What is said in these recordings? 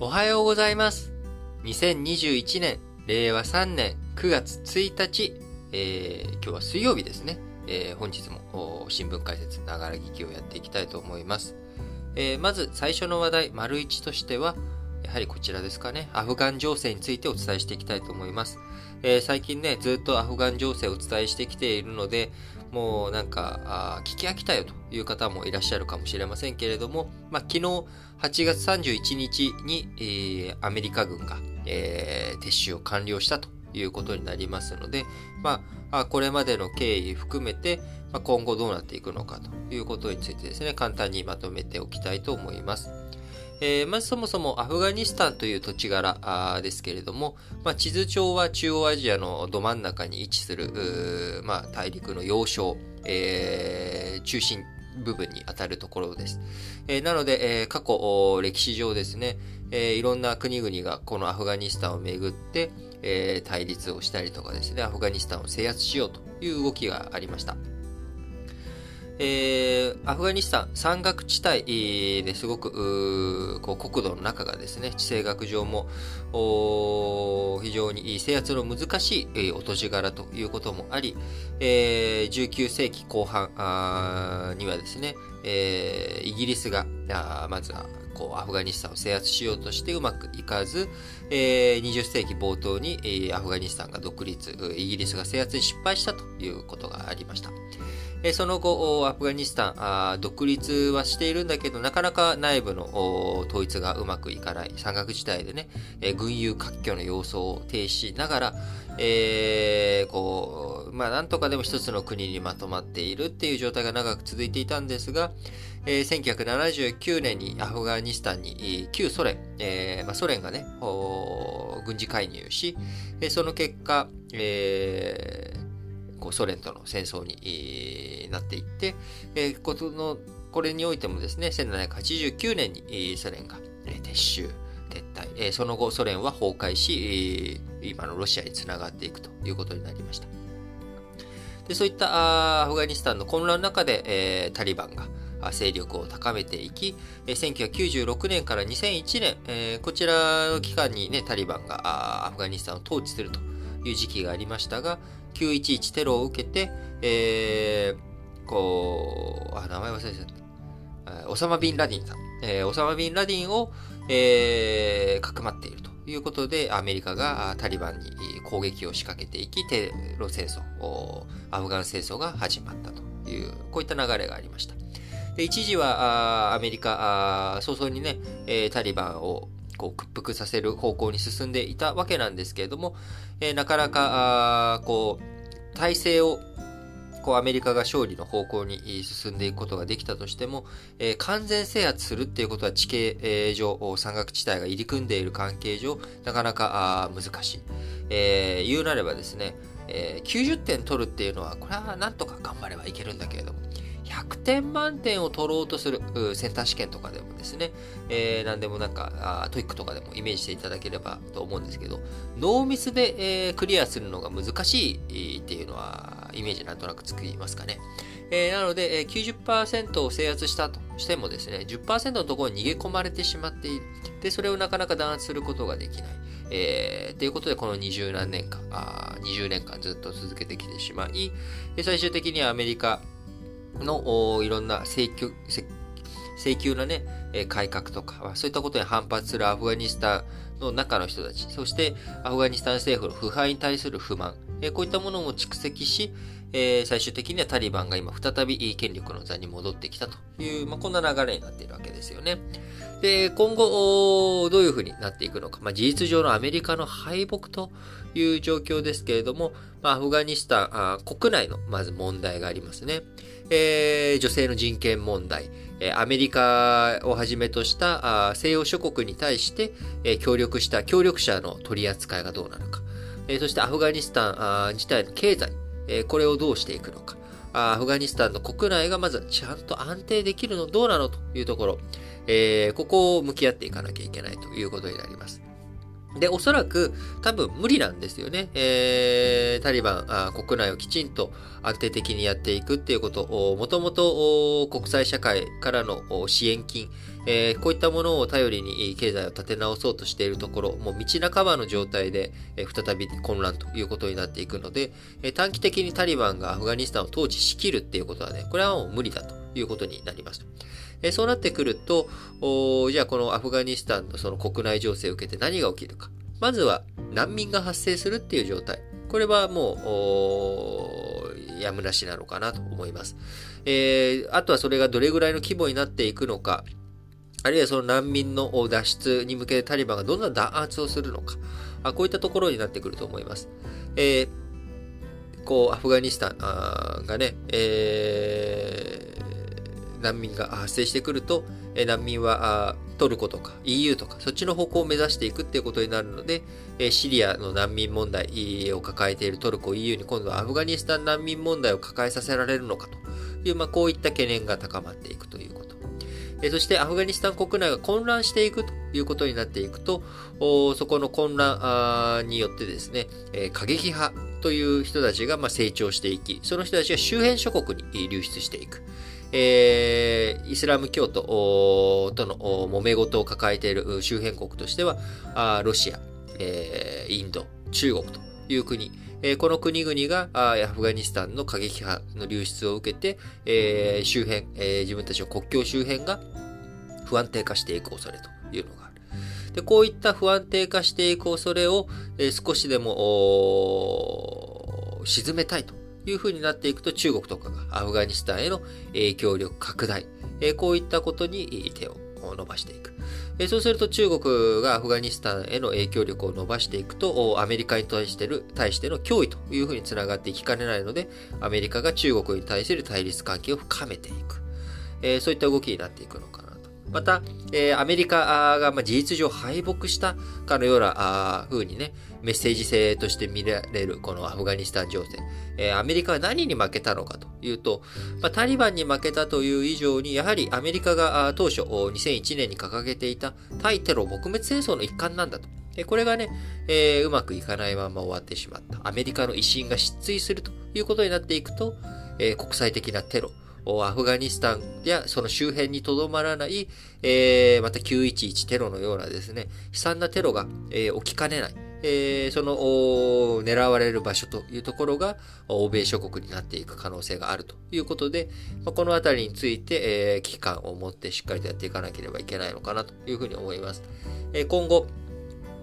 おはようございます。2021年、令和3年9月1日、えー、今日は水曜日ですね。えー、本日も新聞解説、ながら聞きをやっていきたいと思います。えー、まず最初の話題、丸1としては、やはりこちらですかね。アフガン情勢についてお伝えしていきたいと思います。えー、最近ね、ずっとアフガン情勢をお伝えしてきているので、もうなんか、聞き飽きたよという方もいらっしゃるかもしれませんけれども、まあ、昨日8月31日に、えー、アメリカ軍が、えー、撤収を完了したということになりますので、まあ、これまでの経緯含めて、まあ、今後どうなっていくのかということについてですね、簡単にまとめておきたいと思います。えー、まずそもそもアフガニスタンという土地柄ですけれども、まあ、地図上は中央アジアのど真ん中に位置する、まあ、大陸の要衝、えー、中心部分に当たるところです。えー、なので、え、過去、歴史上ですね、え、いろんな国々がこのアフガニスタンをめぐって、え、対立をしたりとかですね、アフガニスタンを制圧しようという動きがありました。えー、アフガニスタン山岳地帯ですごくこう国土の中がですね地政学上も非常に制圧の難しい、お土地柄ということもあり、えー、19世紀後半にはですね、えー、イギリスがまずはこうアフガニスタンを制圧しようとしてうまくいかず、えー、20世紀冒頭に、アフガニスタンが独立、イギリスが制圧に失敗したということがありました。その後、アフガニスタン、独立はしているんだけど、なかなか内部の統一がうまくいかない、山岳地帯でね、軍友割拠の様相を停止しながら、えー、こう、まあ、なんとかでも一つの国にまとまっているっていう状態が長く続いていたんですが、えー、1979年にアフガニスタンに旧ソ連、えーまあ、ソ連がね、軍事介入し、その結果、えー、こうソ連との戦争になっていって、えー、ことのこれにおいてもですね、1789年にソ連が撤収、撤退、えー、その後ソ連は崩壊し、今のロシアにつながっていくということになりました。でそういったアフガニスタンの混乱の中で、えー、タリバンが勢力を高めていき、1996年から2001年、えー、こちらの期間にね、タリバンがアフガニスタンを統治するという時期がありましたが、911テロを受けて、えー、こう、あ、名前忘れちゃった。オサマ・ビン・ラディンさん。えー、オサマ・ビン・ラディンを、えー、かくまっているということで、アメリカがタリバンに攻撃を仕掛けていき、テロ戦争、アフガン戦争が始まったという、こういった流れがありました。で一時はアメリカ早々にね、タリバンをこう屈服させる方向に進んでいたわけなんですけれども、えー、なかなか、こう、体制をこうアメリカが勝利の方向に進んでいくことができたとしても、えー、完全制圧するっていうことは地形上、山岳地帯が入り組んでいる関係上、なかなか難しい。えー、言うなればですね、えー、90点取るっていうのは、これはなんとか頑張ればいけるんだけれども、100点満点を取ろうとするセンター試験とかでもですね、えー、何でもなんかあ TOEIC とかでもイメージしていただければと思うんですけど、ノーミスで、えー、クリアするのが難しいっていうのはイメージなんとなくつきますかね。えー、なので、えー、90%を制圧したとしてもですね、10%のところに逃げ込まれてしまっている。で、それをなかなか弾圧することができない。えー、ということで、この20何年間、あ20年間ずっと続けてきてしまい、最終的にはアメリカ、のいろんな請求、請求なね、改革とか、そういったことに反発するアフガニスタンの中の人たち、そしてアフガニスタン政府の腐敗に対する不満、こういったものも蓄積し、最終的にはタリバンが今再び権力の座に戻ってきたという、まあ、こんな流れになっているわけですよね。で、今後、どういうふうになっていくのか。まあ、事実上のアメリカの敗北という状況ですけれども、まあ、アフガニスタン国内のまず問題がありますね。えー、女性の人権問題、アメリカをはじめとしたあ西洋諸国に対して、え、協力した協力者の取り扱いがどうなのか。え、そしてアフガニスタンあ自体の経済、え、これをどうしていくのか。アフガニスタンの国内がまずちゃんと安定できるのどうなのというところ、えー、ここを向き合っていかなきゃいけないということになります。で、おそらく多分無理なんですよね。えー、タリバンあ国内をきちんと安定的にやっていくっていうことを、もともと国際社会からの支援金、えー、こういったものを頼りに経済を立て直そうとしているところ、もう道半ばの状態で、えー、再び混乱ということになっていくので、えー、短期的にタリバンがアフガニスタンを統治しきるっていうことはね、これはもう無理だということになります。えそうなってくると、じゃあこのアフガニスタンのその国内情勢を受けて何が起きるか。まずは難民が発生するっていう状態。これはもう、やむなしなのかなと思います。えー、あとはそれがどれぐらいの規模になっていくのか、あるいはその難民の脱出に向けてタリバンがどんな弾圧をするのか、あこういったところになってくると思います。えー、こう、アフガニスタンがね、えー、難民が発生してくると、え難民はトルコとか EU とかそっちの方向を目指していくっていうことになるので、えシリアの難民問題を抱えているトルコ EU に今度はアフガニスタン難民問題を抱えさせられるのかという、まあ、こういった懸念が高まっていくということ。えそしてアフガニスタン国内が混乱していくということになっていくと、そこの混乱によってですね、え過激派という人たちがま成長していき、その人たちが周辺諸国に流出していく。えー、イスラム教徒との揉め事を抱えている周辺国としては、あロシア、えー、インド、中国という国、えー、この国々があアフガニスタンの過激派の流出を受けて、えー、周辺、えー、自分たちの国境周辺が不安定化していく恐れというのがある。でこういった不安定化していく恐れを、えー、少しでも沈めたいという風になっていくと中国とかがアフガニスタンへの影響力拡大、えこういったことに手を伸ばしていく。そうすると中国がアフガニスタンへの影響力を伸ばしていくと、アメリカに対してる対しての脅威というふうにつながっていきかねないので、アメリカが中国に対する対立関係を深めていく。そういった動きになっていくのかな。また、えアメリカが、まあ事実上敗北したかのような風にね、メッセージ性として見られるこのアフガニスタン情勢。えー、アメリカは何に負けたのかというと、まあ、タリバンに負けたという以上に、やはりアメリカが当初2001年に掲げていた対テロ撲滅戦争の一環なんだと。これがね、えー、うまくいかないまま終わってしまった。アメリカの威信が失墜するということになっていくと、えー、国際的なテロ、アフガニスタンやその周辺にとどまらない、えー、また911テロのようなですね、悲惨なテロが、えー、起きかねない。えー、その狙われる場所というところが欧米諸国になっていく可能性があるということで、まあ、このあたりについて、えー、危機感を持ってしっかりとやっていかなければいけないのかなというふうに思います。えー、今後、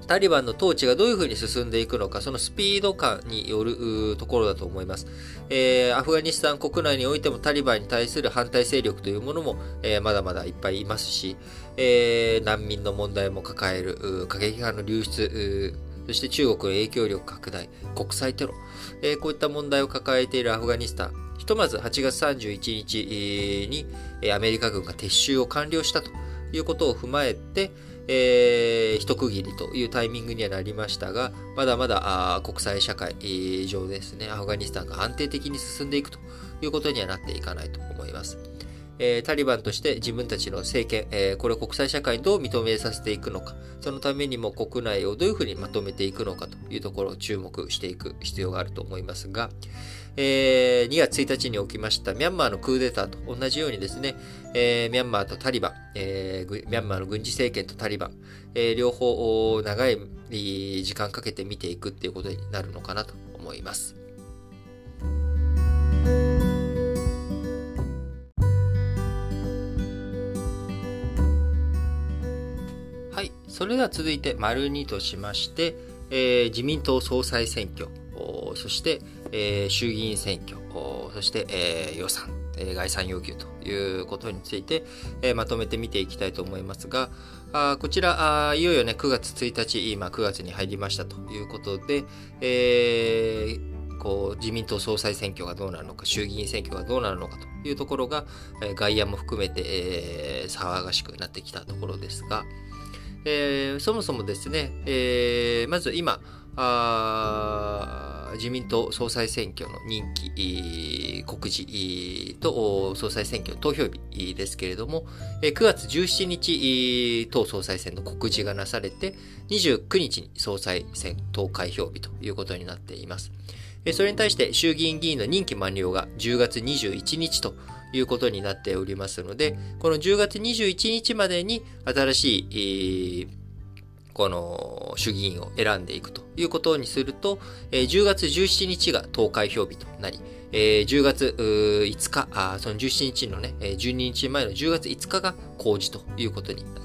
タリバンの統治がどういうふうに進んでいくのか、そのスピード感によるところだと思います。えー、アフガニスタン国内においてもタリバンに対する反対勢力というものも、えー、まだまだいっぱいいますし、えー、難民の問題も抱える過激派の流出、そして中国の影響力拡大、国際テロ、えー、こういった問題を抱えているアフガニスタン。ひとまず8月31日にアメリカ軍が撤収を完了したということを踏まえて、えー、一区切りというタイミングにはなりましたが、まだまだ国際社会上ですね、アフガニスタンが安定的に進んでいくということにはなっていかないと思います。えー、タリバンとして自分たちの政権、えー、これを国際社会にどう認めさせていくのか、そのためにも国内をどういうふうにまとめていくのかというところを注目していく必要があると思いますが、えー、2月1日に起きましたミャンマーのクーデターと同じようにですね、えー、ミャンマーとタリバン、えー、ミャンマーの軍事政権とタリバン、えー、両方長い時間かけて見ていくっていうことになるのかなと思います。はいそれでは続いて、丸2としまして、えー、自民党総裁選挙、そして、えー、衆議院選挙、そして、えー、予算、え、概算要求ということについて、え、まとめて見ていきたいと思いますが、あこちらあ、いよいよね、9月1日、今9月に入りましたということで、え、こう自民党総裁選挙がどうなるのか、衆議院選挙がどうなるのかというところが、え、外野も含めて、え、騒がしくなってきたところですが、え、そもそもですね、えー、まず今、自民党総裁選挙の任期、告示と総裁選挙の投票日ですけれども、9月17日、党総裁選の告示がなされて、29日に総裁選投開票日ということになっています。それに対して衆議院議員の任期満了が10月21日ということになっておりますので、この10月21日までに新しい、この衆議院を選んでいくということにすると、10月17日が投開票日となり、10月5日、その17日のね、12日前の10月5日が公示ということになります。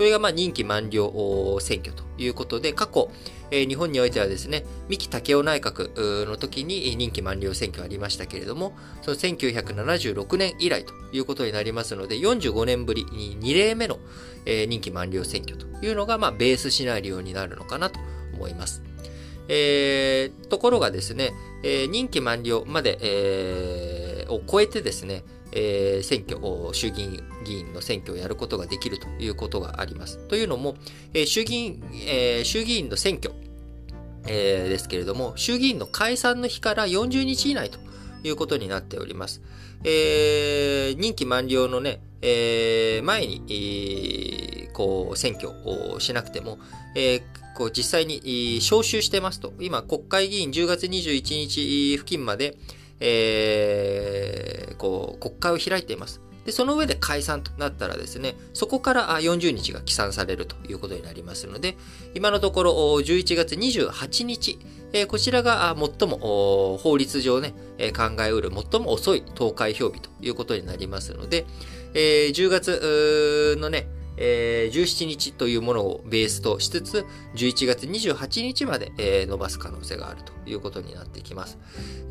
これがまあ任期満了選挙ということで、過去、え日本においてはですね、三木武夫内閣の時に任期満了選挙ありましたけれども、その1976年以来ということになりますので、45年ぶりに2例目の、え任期満了選挙というのが、ま、ベースシナリオになるのかなと思います。えー、ところがですね、え、任期満了まで、えー、を超えてですね、えー、選挙、衆議院議員の選挙をやることができるということがあります。というのも、えー、衆議院、えー、衆議院の選挙、えー、ですけれども、衆議院の解散の日から40日以内ということになっております。えー、任期満了のね、えー、前に、えー、こう、選挙をしなくても、えー、こう実際に招集してますと。今、国会議員10月21日付近まで、えー、こう、国会を開いています。で、その上で解散となったらですね、そこから40日が起算されるということになりますので、今のところ11月28日、こちらが最も法律上ね、考えうる最も遅い投開票日ということになりますので、えー、10月のね、えー、17日というものをベースとしつつ、11月28日まで、えー、伸ばす可能性があるということになってきます。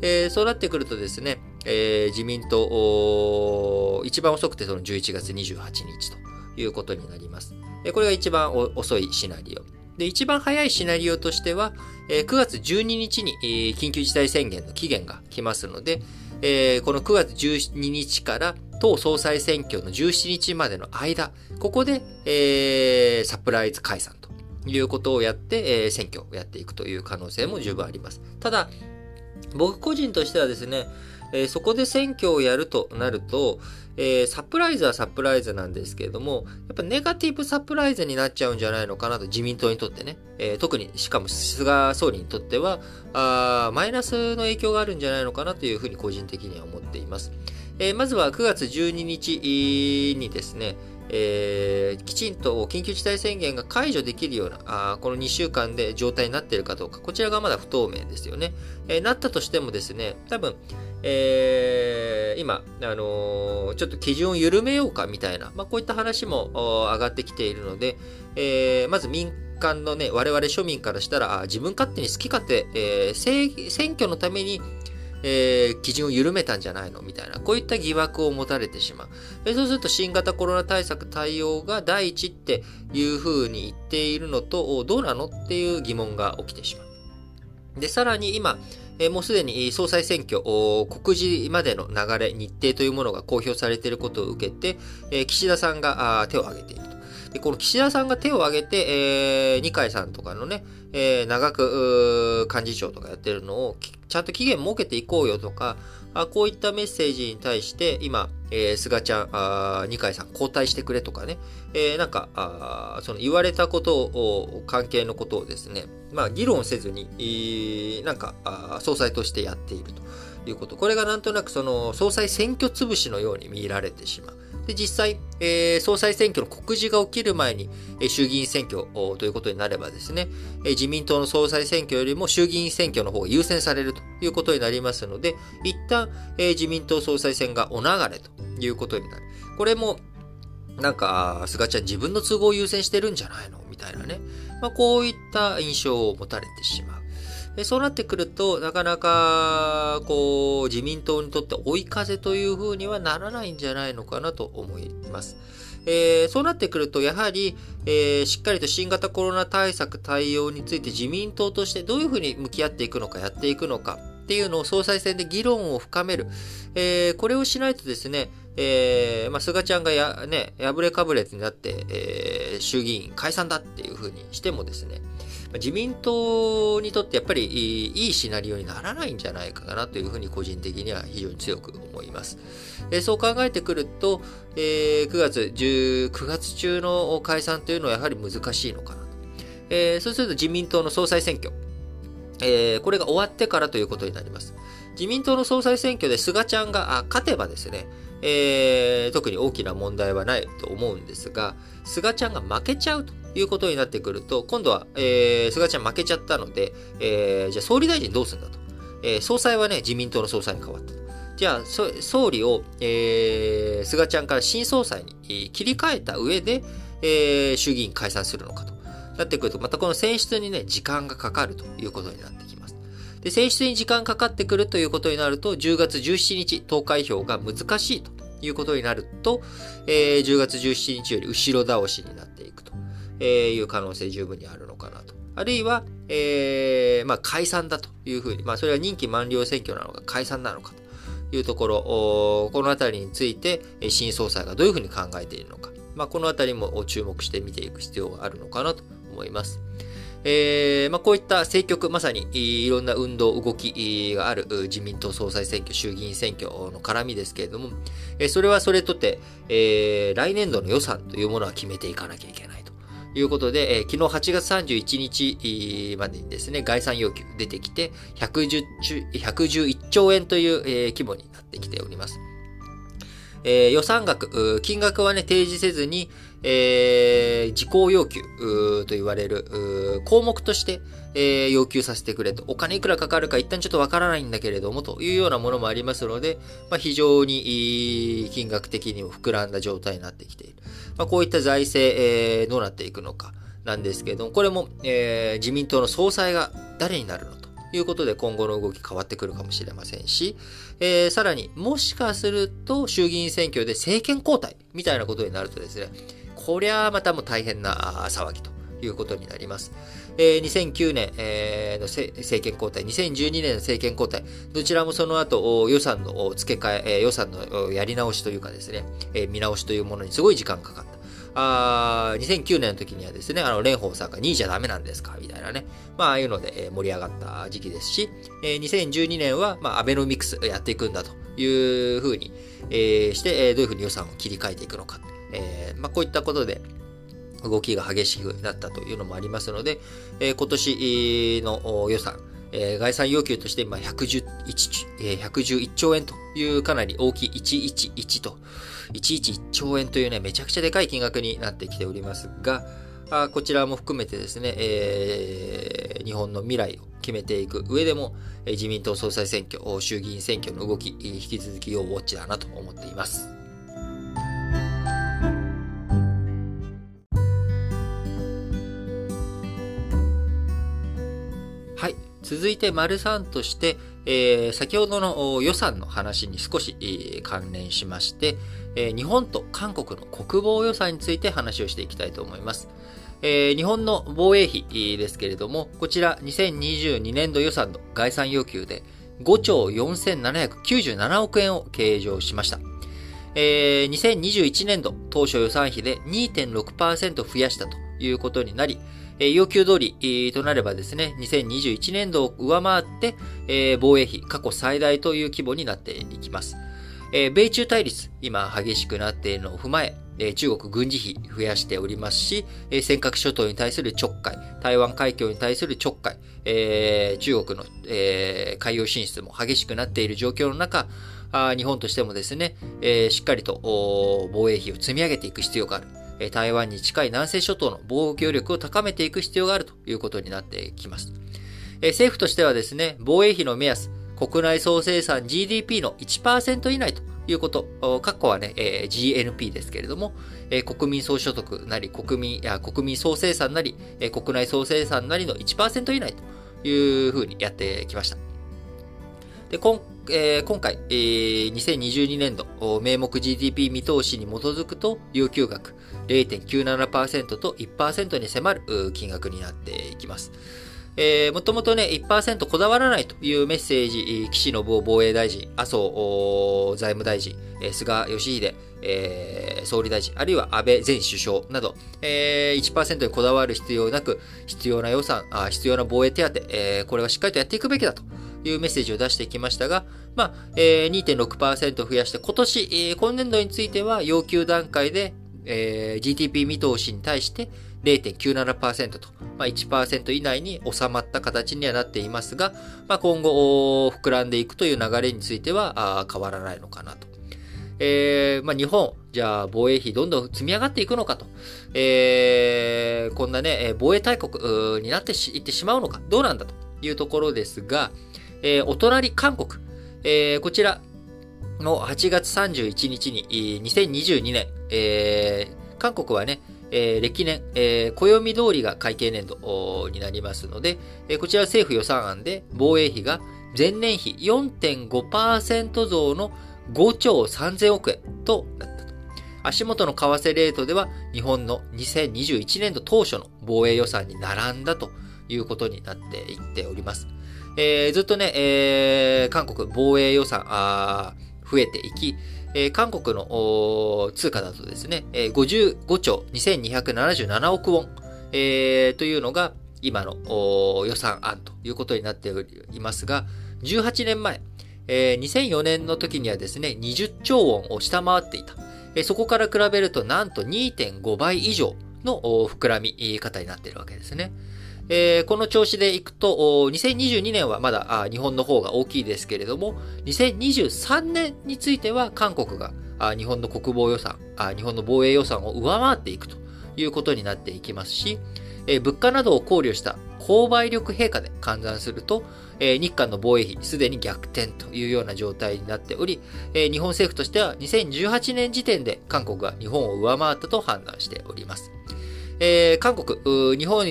えー、そうなってくるとですね、えー、自民党、一番遅くてその11月28日ということになります。え、これが一番遅いシナリオ。で、一番早いシナリオとしては、えー、9月12日に、緊急事態宣言の期限が来ますので、えー、この9月12日から党総裁選挙の17日までの間、ここで、えー、サプライズ解散ということをやって、えー、選挙をやっていくという可能性も十分あります。ただ、僕個人としてはですね、えー、そこで選挙をやるとなると、えー、サプライズはサプライズなんですけれども、やっぱネガティブサプライズになっちゃうんじゃないのかなと、自民党にとってね。えー、特に、しかも菅総理にとってはあ、マイナスの影響があるんじゃないのかなというふうに個人的には思っています。えー、まずは9月12日にですね、えー、きちんと緊急事態宣言が解除できるような、あこの2週間で状態になっているかどうか、こちらがまだ不透明ですよね。えー、なったとしてもですね、多分、えー、今、あのー、ちょっと基準を緩めようかみたいな、まあ、こういった話も上がってきているので、えー、まず民間のね、我々庶民からしたら、自分勝手に好き勝手、えー、選挙のためにえー、基準を緩めたんじゃないのみたいな、こういった疑惑を持たれてしまう。えそうすると新型コロナ対策対応が第一っていうふうに言っているのと、どうなのっていう疑問が起きてしまう。で、さらに今、え、もうすでに総裁選挙、告示までの流れ、日程というものが公表されていることを受けて、え、岸田さんが手を挙げていると。で、この岸田さんが手を挙げて、えー、二階さんとかのね、えー、長く幹事長とかやってるのをちゃんと期限設けていこうよとか、あこういったメッセージに対して今、えー、菅ちゃん、あ二階さん交代してくれとかね、えー、なんかあその言われたことを、関係のことをですね、まあ議論せずに、えー、なんかあ総裁としてやっているということ。これがなんとなくその総裁選挙潰しのように見られてしまう。で、実際、えー、総裁選挙の告示が起きる前に、えー、衆議院選挙ということになればですね、えー、自民党の総裁選挙よりも衆議院選挙の方が優先されるということになりますので、一旦、えー、自民党総裁選がお流れということになる。これも、なんか、菅ちゃん自分の都合を優先してるんじゃないのみたいなね。まあ、こういった印象を持たれてしまう。でそうなってくると、なかなか、こう、自民党にとって追い風というふうにはならないんじゃないのかなと思います。えー、そうなってくると、やはり、えー、しっかりと新型コロナ対策対応について自民党としてどういうふうに向き合っていくのか、やっていくのかっていうのを総裁選で議論を深める。えー、これをしないとですね、えー、まあ、菅ちゃんがや、ね、破れかぶれになって、えー、衆議院解散だっていうふうにしてもですね、自民党にとってやっぱりいいシナリオにならないんじゃないかなというふうに個人的には非常に強く思います。えそう考えてくると、え9月10、9月中の解散というのはやはり難しいのかなと。えそうすると自民党の総裁選挙、えこれが終わってからということになります。自民党の総裁選挙で菅ちゃんが勝てばですね、えー、特に大きな問題はないと思うんですが、菅ちゃんが負けちゃうということになってくると、今度は、えー、菅ちゃん負けちゃったので、えー、じゃあ総理大臣どうするんだと。えー、総裁はね、自民党の総裁に変わったと。じゃあ、総理を、えー、菅ちゃんから新総裁に切り替えた上で、えー、衆議院解散するのかと。なってくると、またこの選出にね、時間がかかるということになってきます。で、選出に時間かかってくるということになると、10月17日投開票が難しいということになると、えー、10月17日より後ろ倒しになっていくという可能性十分にあるのかなと。あるいは、えー、まあ、解散だというふうに、まあ、それは任期満了選挙なのか解散なのかというところ、このあたりについて、新総裁がどういうふうに考えているのか、まあ、このあたりも注目して見ていく必要があるのかなと思います。えーまあ、こういった政局、まさにいろんな運動、動きがある自民党総裁選挙、衆議院選挙の絡みですけれども、えー、それはそれとて、えー、来年度の予算というものは決めていかなきゃいけないということで、えー、昨日8月31日までにですね、概算要求出てきて110、111兆円という、えー、規模になってきております。えー、予算額、金額はね、提示せずに、えー、事項要求と言われる項目として、えー、要求させてくれと。お金いくらかかるか一旦ちょっとわからないんだけれどもというようなものもありますので、まあ、非常に金額的にも膨らんだ状態になってきている。まあ、こういった財政、えー、どうなっていくのかなんですけれども、これも、えー、自民党の総裁が誰になるのということで今後の動き変わってくるかもしれませんし、えー、さらにもしかすると衆議院選挙で政権交代みたいなことになるとですね、こりゃまたも大変な騒ぎということになります。えー、2009年、えー、の政権交代、2012年の政権交代、どちらもその後予算の付け替え、予算のやり直しというかですね、えー、見直しというものにすごい時間かかった。あ2009年の時にはですね、あの、蓮舫さんが2位じゃダメなんですか？みたいなね。まあ、ああいうので盛り上がった時期ですし、えー、2012年は、まあ、アベノミクスやっていくんだというふうに、して、どういうふうに予算を切り替えていくのか。えー、まあ、こういったことで、動きが激しくなったというのもありますので、えー、今年の予算、えー、概算要求として今111、111兆円というかなり大きい111と、111兆円というね、めちゃくちゃでかい金額になってきておりますが、あこちらも含めてですね、えー、日本の未来を決めていく上でも、え、自民党総裁選挙、衆議院選挙の動き、引き続き要ウォッチだなと思っています。続いて、丸3として、えー、先ほどの予算の話に少し、えー、関連しまして、えー、日本と韓国の国防予算について話をしていきたいと思います。えー、日本の防衛費ですけれども、こちら2022年度予算の概算要求で5兆4797億円を計上しました。えー、2021年度当初予算費で2.6%増やしたということになり、え要求通りとなればですね、2021年度を上回って、え防衛費過去最大という規模になっていきます。え米中対立、今激しくなっているのを踏まえ、え中国軍事費増やしておりますし、え尖閣諸島に対するちょっかい、台湾海峡に対するちょっかい、え中国の、え海洋進出も激しくなっている状況の中、あ日本としてもですね、えしっかりと防衛費を積み上げていく必要がある。台湾に近い南西諸島の防御力を高めていく必要があるということになってきます。政府としてはですね、防衛費の目安、国内総生産 GDP の1%以内ということ、括弧はね、GNP ですけれども、国民総所得なり、国民、や国民総生産なり、国内総生産なりの1%以内というふうにやってきました。で、今えー、今回、えー、2022年度、名目 GDP 見通しに基づくと、要求額0.97%と1%に迫る金額になっていきます。えー、もともとね、1%こだわらないというメッセージ、岸信夫防衛大臣、麻生財務大臣、菅義偉、えー、総理大臣、あるいは安倍前首相など、えー、1%にこだわる必要なく、必要な予算、あ必要な防衛手当、えー、これはしっかりとやっていくべきだとというメッセージを出してきましたが、まあ、えー、2.6%増やして、今年、えー、今年度については要求段階で、えー、GDP 見通しに対して0.97%と、まあ、1%以内に収まった形にはなっていますが、まあ、今後、膨らんでいくという流れについては変わらないのかなと。えー、まあ、日本、じゃあ防衛費どんどん積み上がっていくのかと。えー、こんなね、防衛大国になっていってしまうのか、どうなんだというところですが、えー、お隣韓国、えー、こちらの8月31日に、2022年、えー、韓国はね、えー、歴年、えー、暦通りが会計年度になりますので、えー、こちら政府予算案で防衛費が前年比4.5%増の5兆3000億円となった。足元の為替レートでは日本の2021年度当初の防衛予算に並んだということになっていっております。えー、ずっとね、えー、韓国防衛予算あ増えていき、えー、韓国の通貨だとですね、えー、55兆2277億ウォン、えー、というのが今の予算案ということになっていますが、18年前、えー、2004年の時にはですね、20兆ウォンを下回っていた。えー、そこから比べるとなんと2.5倍以上の膨らみ方になっているわけですね。えー、この調子でいくと、2022年はまだ日本の方が大きいですけれども、2023年については韓国が日本の国防予算、日本の防衛予算を上回っていくということになっていきますし、えー、物価などを考慮した購買力陛下で換算すると、えー、日韓の防衛費すでに逆転というような状態になっており、えー、日本政府としては2018年時点で韓国が日本を上回ったと判断しております。えー、韓国、日本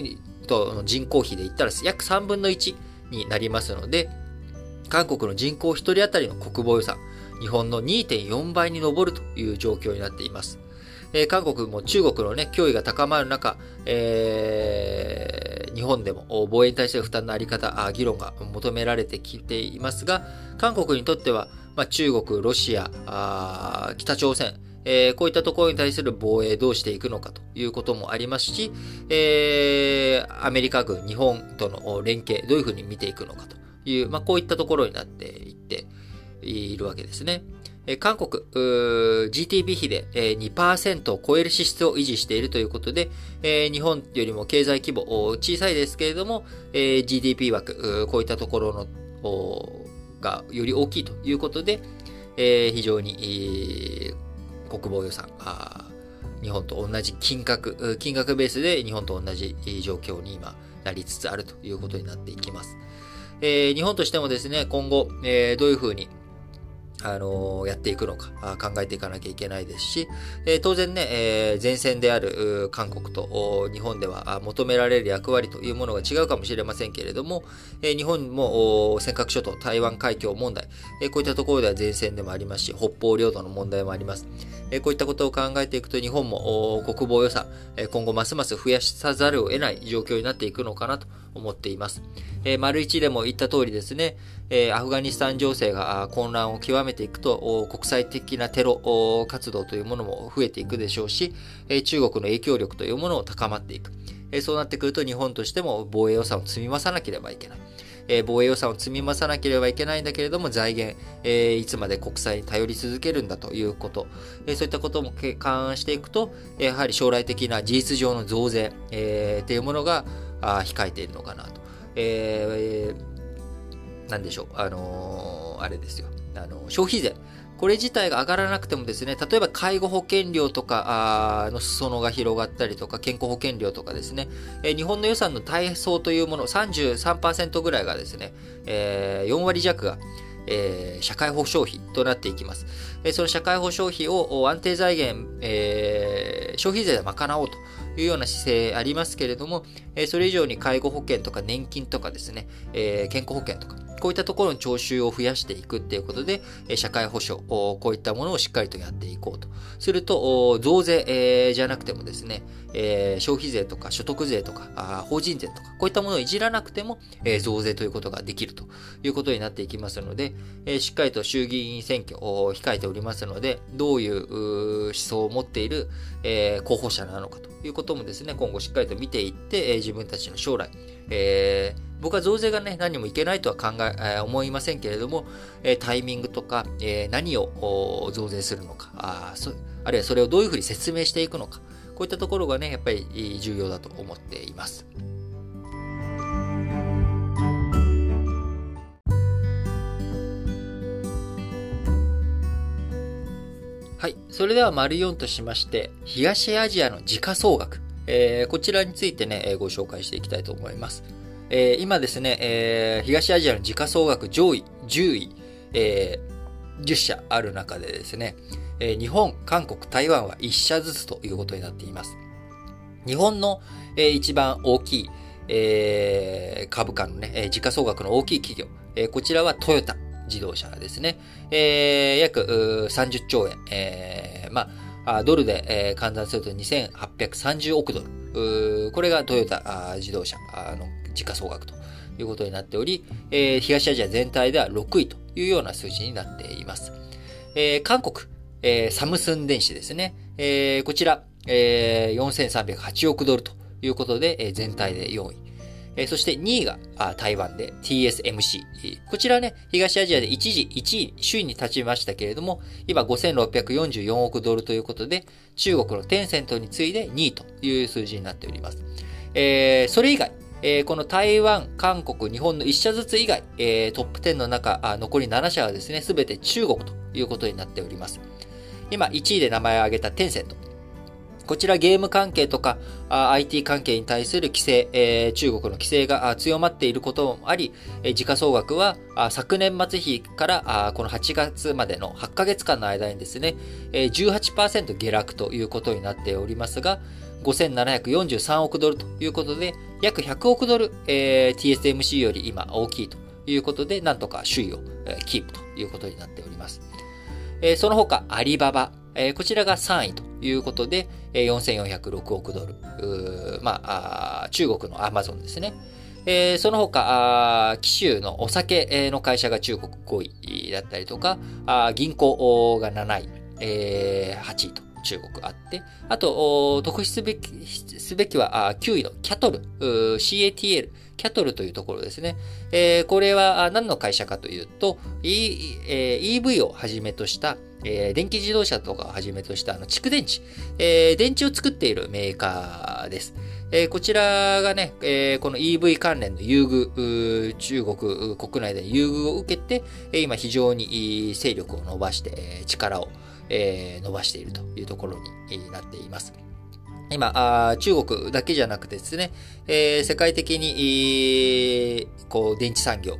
との人口比で言ったら約3分の1になりますので、韓国の人口1人当たりの国防予算、日本の2.4倍に上るという状況になっています。えー、韓国も中国のね、脅威が高まる中、えー、日本でも防衛に対する負担のあり方あ、議論が求められてきていますが、韓国にとっては、まあ、中国、ロシア、北朝鮮、えー、こういったところに対する防衛どうしていくのかということもありますし、えー、アメリカ軍、日本との連携、どういうふうに見ていくのかという、まあ、こういったところになっていっているわけですね。韓国、GDP 比で2%を超える支出を維持しているということで、日本よりも経済規模小さいですけれども、GDP 枠、こういったところのがより大きいということで、非常に国防予算あ、日本と同じ金額、金額ベースで日本と同じ状況に今なりつつあるということになっていきます。日本としてもですね、今後、どういうふうにあのやっていくのか考えていかなきゃいけないですし、え当然ね、え前線である韓国と日本では求められる役割というものが違うかもしれませんけれども、え日本も尖閣諸島、台湾海峡問題、えこういったところでは前線でもありますし、北方領土の問題もあります。えこういったことを考えていくと日本も国防予算、え今後ますます増やさざるを得ない状況になっていくのかなと思っています。え丸一でも言った通りですね、えアフガニスタン情勢が混乱を極めていくと、国際的なテロ活動というものも増えていくでしょうし、え中国の影響力というものも高まっていく。えそうなってくると日本としても防衛予算を積み増さなければいけない。え防衛予算を積み増さなければいけないんだけれども、財源、えいつまで国債に頼り続けるんだということ、えそういったことも勘案していくと、やはり将来的な事実上の増税、えー、っていうものが控えているのかなと。えー、なんでしょう、あのー、あれですよ、あの消費税。これ自体が上がらなくてもですね、例えば介護保険料とかの裾野が広がったりとか、健康保険料とかですね、え、日本の予算の大層というもの、33%ぐらいがですね、え、4割弱が、えー、社会保障費となっていきます。えー、その社会保障費を安定財源、えー、消費税で賄おうというような姿勢ありますけれども、えそれ以上に介護保険とか年金とかですね、え健康保険とか、こういったところの徴収を増やしていくっていうことで、社会保障、こういったものをしっかりとやっていこうと。すると、増税じゃなくてもですね、消費税とか所得税とかあ、法人税とか、こういったものをいじらなくても、増税ということができるということになっていきますので、しっかりと衆議院選挙を控えておりますので、どういう思想を持っているえ候補者なのかということもですね、今後しっかりと見ていって、え自分たちの将来、えー僕は増税がね、何もいけないとは考え、え、思いませんけれども、え、タイミングとか、え、何を増税するのかあそ、あるいはそれをどういうふうに説明していくのか、こういったところがね、やっぱり重要だと思っています。はい。それでは、丸4としまして、東アジアの時価総額。えー、こちらについてね、ご紹介していきたいと思います。えー、今ですね、えー、東アジアの時価総額上位10位、えー、10社ある中でですね、え、日本、韓国、台湾は1社ずつということになっています。日本の、え、一番大きい、え、株価のね、時価総額の大きい企業、え、こちらはトヨタ自動車ですね。え、約30兆円、え、まあ、ドルで、え、換算すると2830億ドル。これがトヨタ自動車の時価総額ということになっており、え、東アジア全体では6位というような数字になっています。え、韓国、えー、サムスン電子ですね。えー、こちら、えー、4308億ドルということで、えー、全体で4位。えー、そして2位が台湾で TSMC。こちらね、東アジアで一時1位、首位に立ちましたけれども、今5644億ドルということで、中国のテンセントに次いで2位という数字になっております。えー、それ以外、えー、この台湾、韓国、日本の1社ずつ以外、えー、トップ10の中、残り7社はですね、すべて中国ということになっております。今、1位で名前を挙げたテンセント。こちらゲーム関係とか IT 関係に対する規制、えー、中国の規制が強まっていることもあり、時価総額は昨年末比からこの8月までの8ヶ月間の間にですね、えー、18%下落ということになっておりますが、5743億ドルということで、約100億ドル、えー、TSMC より今大きいということで、なんとか首位を、キープということになっております。えー、その他、アリババ、えー、こちらが3位ということで、えー、4406億ドル。まあ、中国のアマゾンですね。えー、その他、紀州のお酒の会社が中国5位だったりとか、銀行が7位、えー、8位と中国あって、あと、特筆すべき、すべきは9位のキャトル、CATL、キャトルというところですね。えー、これは何の会社かというと、e えー、EV をはじめとした、えー、電気自動車とかをはじめとしたあの蓄電池、えー、電池を作っているメーカーです。えー、こちらがね、えー、この EV 関連の優遇、中国国内で優遇を受けて、今非常に勢力を伸ばして、力をえー、伸ばしているというところになっています。今、中国だけじゃなくてですね、えー、世界的に、こう、電池産業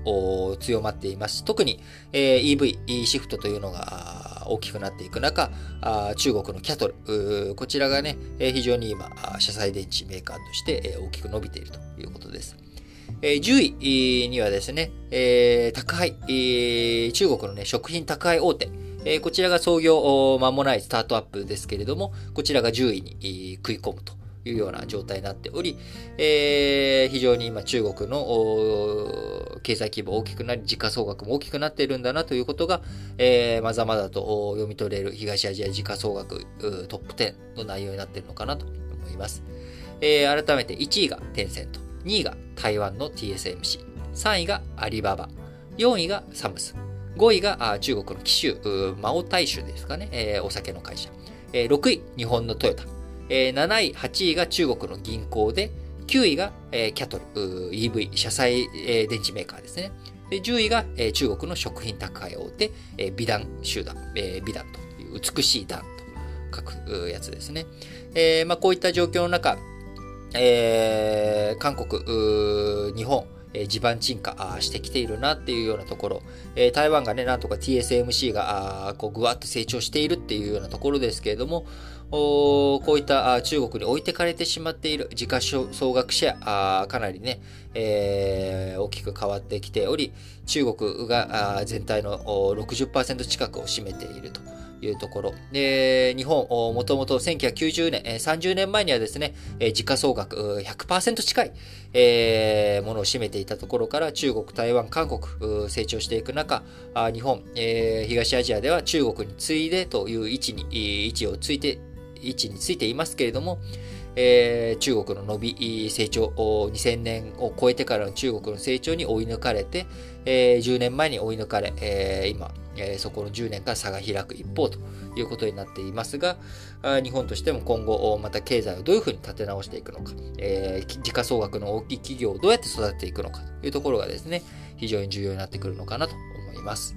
強まっています特に、えー、EV、シフトというのが大きくなっていく中、中国のキャトル、こちらがね、非常に今、車載電池メーカーとして大きく伸びているということです。10位にはですね、宅配、中国のね、食品宅配大手、え、こちらが創業間もないスタートアップですけれども、こちらが10位に食い込むというような状態になっており、えー、非常に今中国の経済規模大きくなり、時価総額も大きくなっているんだなということが、えー、まざまざと読み取れる東アジア時価総額トップ10の内容になっているのかなと思います。えー、改めて1位がテンセント、2位が台湾の TSMC、3位がアリババ、4位がサムスン、5位が中国の紀州、マオ大衆ですかね、えー、お酒の会社。えー、6位、日本のトヨタ。えー、7位、8位が中国の銀行で、9位が、えー、キャトル、EV、車載、えー、電池メーカーですね。で10位が、えー、中国の食品宅配大手、えー、美談集団、えー、美談という美しい団と書くやつですね。えーまあ、こういった状況の中、えー、韓国、日本、え地盤沈下してきているなっていうようなところ、え台湾がね、なんとか TSMC がこうぐわっと成長しているっていうようなところですけれども、こういった中国に置いてかれてしまっている時価総額シェア、かなりね、えー、大きく変わってきており、中国が全体の60%近くを占めていると。いうところ。で、日本、もともと1990年、30年前にはですね、時価総額100%近い、ものを占めていたところから中国、台湾、韓国、成長していく中、日本、東アジアでは中国に次いでという位置に、位置をついて、位置についていますけれども、えー、中国の伸び、成長、2000年を超えてからの中国の成長に追い抜かれて、えー、10年前に追い抜かれ、えー、今、えそこの10年間差が開く一方ということになっていますが、日本としても今後、また経済をどういうふうに立て直していくのか、え時価総額の大きい企業をどうやって育てていくのかというところがですね、非常に重要になってくるのかなと思います。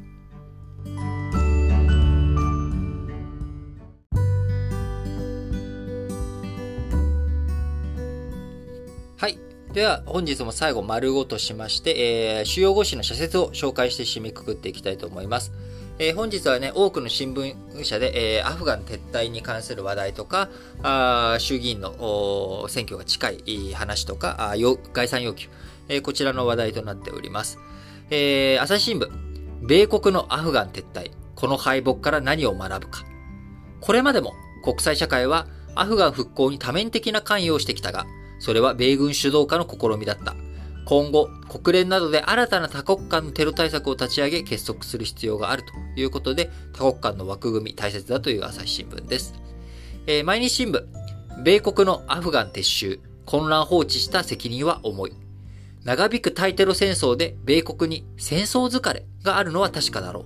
はい。では、本日も最後、丸ごとしまして、えー、主要語詞の社説を紹介して締めくくっていきたいと思います。えー、本日はね、多くの新聞社で、えー、アフガン撤退に関する話題とか、あ衆議院の選挙が近い話とか、あ概算要求、えー、こちらの話題となっております。えー、朝日新聞、米国のアフガン撤退、この敗北から何を学ぶか。これまでも国際社会はアフガン復興に多面的な関与をしてきたが、それは米軍主導下の試みだった。今後、国連などで新たな多国間のテロ対策を立ち上げ結束する必要があるということで、多国間の枠組み大切だという朝日新聞です。えー、毎日新聞、米国のアフガン撤収、混乱放置した責任は重い。長引く対テロ戦争で米国に戦争疲れがあるのは確かだろ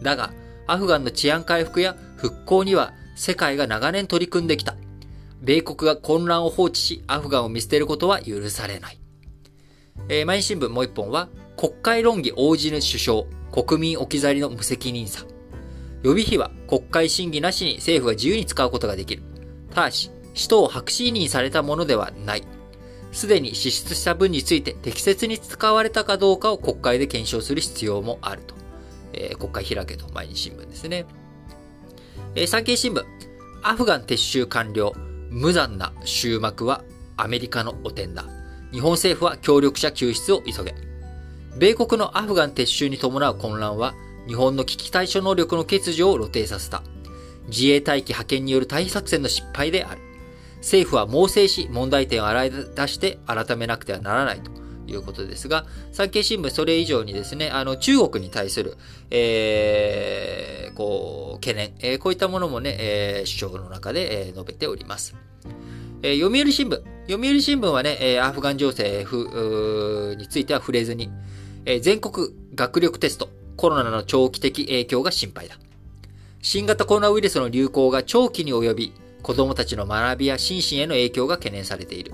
う。だが、アフガンの治安回復や復興には世界が長年取り組んできた。米国が混乱を放置し、アフガンを見捨てることは許されない。えー、毎日新聞もう一本は、国会論議応じぬ首相、国民置き去りの無責任さ。予備費は国会審議なしに政府が自由に使うことができる。ただし、使途を白紙委任されたものではない。すでに支出した分について適切に使われたかどうかを国会で検証する必要もあると。えー、国会開けと毎日新聞ですね。えー、産経新聞。アフガン撤収完了。無残な終幕はアメリカの汚点だ。日本政府は協力者救出を急げ。米国のアフガン撤収に伴う混乱は、日本の危機対処能力の欠如を露呈させた。自衛隊機派遣による退避作戦の失敗である。政府は猛省し、問題点を洗い出して改めなくてはならないということですが、産経新聞それ以上にですね、あの、中国に対する、えー、こう、懸念、えー、こういったものもね、えー、主張の中で、えー、述べております。えー、読売新聞。読売新聞はね、えー、アフガン情勢については触れずに、えー、全国学力テスト、コロナの長期的影響が心配だ。新型コロナウイルスの流行が長期に及び、子供たちの学びや心身への影響が懸念されている。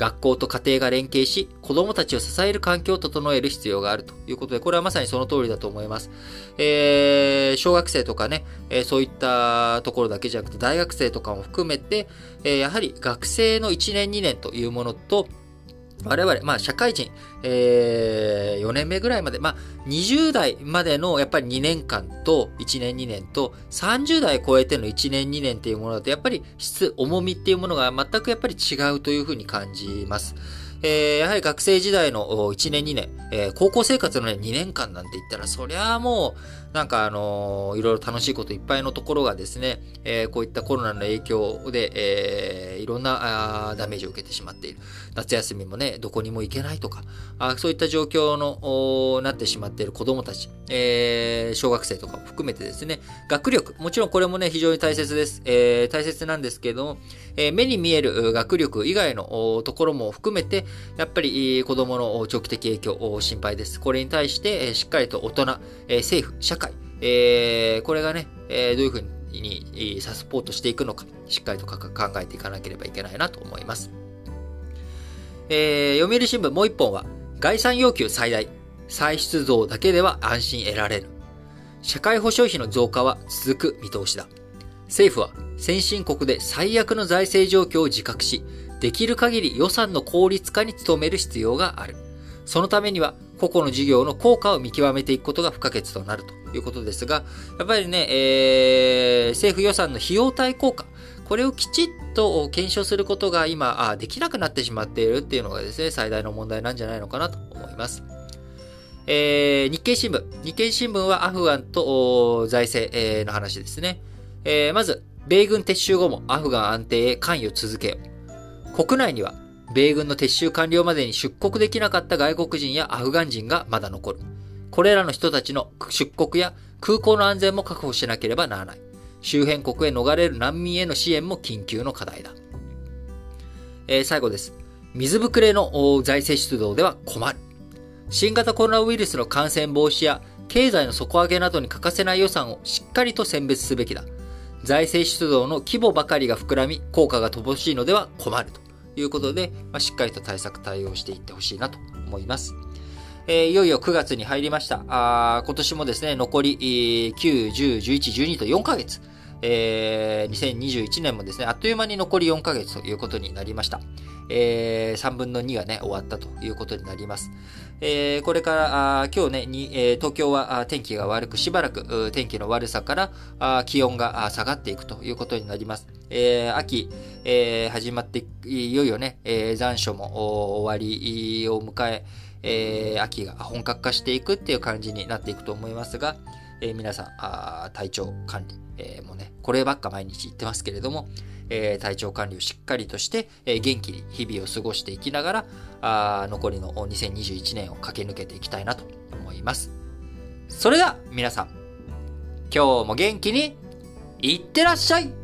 学校と家庭が連携し、子供たちを支える環境を整える必要があるということで、これはまさにその通りだと思います。えー、小学生とかね、えー、そういったところだけじゃなくて、大学生とかも含めて、えー、やはり学生の1年2年というものと、我々、まあ、社会人、えー、4年目ぐらいまで、まあ、20代までのやっぱり2年間と1年2年と30代超えての1年2年っていうものだとやっぱり質、重みっていうものが全くやっぱり違うというふうに感じます。えー、やはり学生時代の1年2年、えー、高校生活の、ね、2年間なんて言ったら、そりゃあもう、なんかあのー、いろいろ楽しいこといっぱいのところがですね、えー、こういったコロナの影響で、えー、いろんなあダメージを受けてしまっている。夏休みもね、どこにも行けないとか、あそういった状況の、なってしまっている子供たち、えー、小学生とかも含めてですね、学力、もちろんこれもね、非常に大切です。えー、大切なんですけれども、えー、目に見える学力以外のところも含めて、やっぱり子供の長期的影響、心配です。これに対して、しっかりと大人、え政府、社会、えこれがね、えどういうふうにサポートしていくのか、しっかりと考えていかなければいけないなと思います。えー、読売新聞もう一本は、概算要求最大、歳出増だけでは安心得られる。社会保障費の増加は続く見通しだ。政府は先進国で最悪の財政状況を自覚し、できる限り予算の効率化に努める必要がある。そのためには、個々の事業の効果を見極めていくことが不可欠となるということですが、やっぱりね、えー、政府予算の費用対効果、これをきちっと検証することが今、あできなくなってしまっているっていうのがですね、最大の問題なんじゃないのかなと思います。えー、日経新聞。日経新聞はアフガンと財政、えー、の話ですね。えー、まず、米軍撤収後もアフガン安定へ関与続けよ。国内には、米軍の撤収完了までに出国できなかった外国人やアフガン人がまだ残る。これらの人たちの出国や空港の安全も確保しなければならない。周辺国へ逃れる難民への支援も緊急の課題だ。えー、最後です。水ぶくれの財政出動では困る。新型コロナウイルスの感染防止や経済の底上げなどに欠かせない予算をしっかりと選別すべきだ。財政出動の規模ばかりが膨らみ、効果が乏しいのでは困るということで、まあ、しっかりと対策対応していってほしいなと思います。えー、いよいよ9月に入りました。あ今年もですね、残り、9、10、11、12と4ヶ月。えー、2021年もですね、あっという間に残り4ヶ月ということになりました。えー、3分の2がね、終わったということになります。えー、これから、あ今日ね、にえー、東京は天気が悪く、しばらく天気の悪さからあ気温が下がっていくということになります。えー、秋、えー、始まって、いよいよね、えー、残暑も終わりを迎え、えー、秋が本格化していくっていう感じになっていくと思いますが、えー、皆さんあ、体調管理、えー、もね、こればっか毎日言ってますけれども、え、体調管理をしっかりとして、え、元気に日々を過ごしていきながら、あ残りの2021年を駆け抜けていきたいなと思います。それでは皆さん、今日も元気にいってらっしゃい